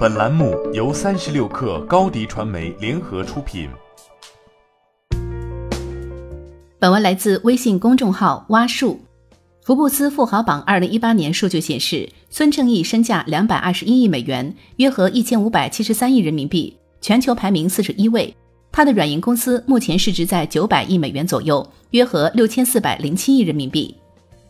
本栏目由三十六氪高低传媒联合出品。本文来自微信公众号蛙树。福布斯富豪榜二零一八年数据显示，孙正义身价两百二十一亿美元，约合一千五百七十三亿人民币，全球排名四十一位。他的软银公司目前市值在九百亿美元左右，约合六千四百零七亿人民币。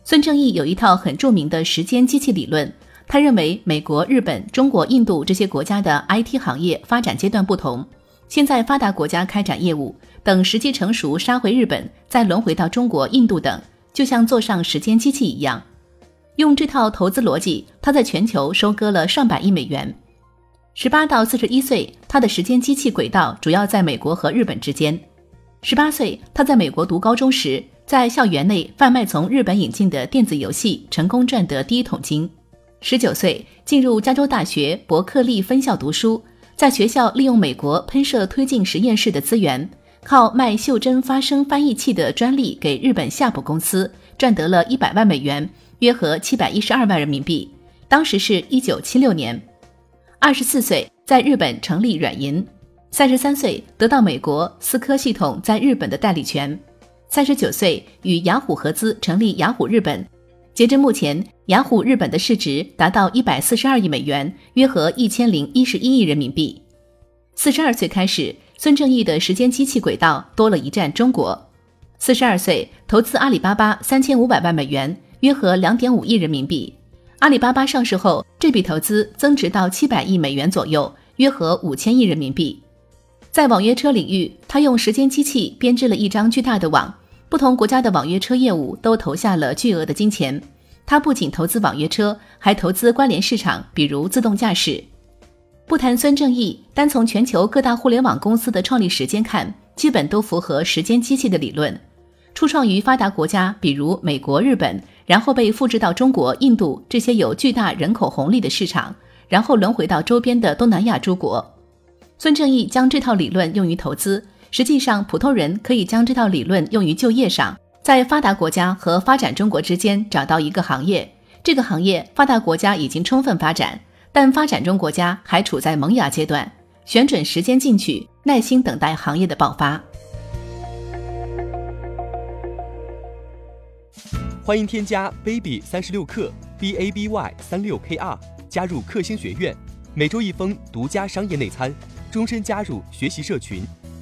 孙正义有一套很著名的时间机器理论。他认为，美国、日本、中国、印度这些国家的 IT 行业发展阶段不同，先在发达国家开展业务，等时机成熟杀回日本，再轮回到中国、印度等，就像坐上时间机器一样。用这套投资逻辑，他在全球收割了上百亿美元。十八到四十一岁，他的时间机器轨道主要在美国和日本之间。十八岁，他在美国读高中时，在校园内贩卖从日本引进的电子游戏，成功赚得第一桶金。十九岁进入加州大学伯克利分校读书，在学校利用美国喷射推进实验室的资源，靠卖袖珍发声翻译器的专利给日本夏普公司赚得了一百万美元，约合七百一十二万人民币。当时是一九七六年。二十四岁在日本成立软银，三十三岁得到美国思科系统在日本的代理权，三十九岁与雅虎合资成立雅虎日本。截至目前，雅虎日本的市值达到一百四十二亿美元，约合一千零一十一亿人民币。四十二岁开始，孙正义的时间机器轨道多了一站中国。四十二岁投资阿里巴巴三千五百万美元，约合两点五亿人民币。阿里巴巴上市后，这笔投资增值到七百亿美元左右，约合五千亿人民币。在网约车领域，他用时间机器编织了一张巨大的网。不同国家的网约车业务都投下了巨额的金钱。他不仅投资网约车，还投资关联市场，比如自动驾驶。不谈孙正义，单从全球各大互联网公司的创立时间看，基本都符合时间机器的理论。初创于发达国家，比如美国、日本，然后被复制到中国、印度这些有巨大人口红利的市场，然后轮回到周边的东南亚诸国。孙正义将这套理论用于投资。实际上，普通人可以将这套理论用于就业上，在发达国家和发展中国之间找到一个行业，这个行业发达国家已经充分发展，但发展中国家还处在萌芽阶段，选准时间进去，耐心等待行业的爆发。欢迎添加 baby 三十六克 b a b y 三六 k r 加入克星学院，每周一封独家商业内参，终身加入学习社群。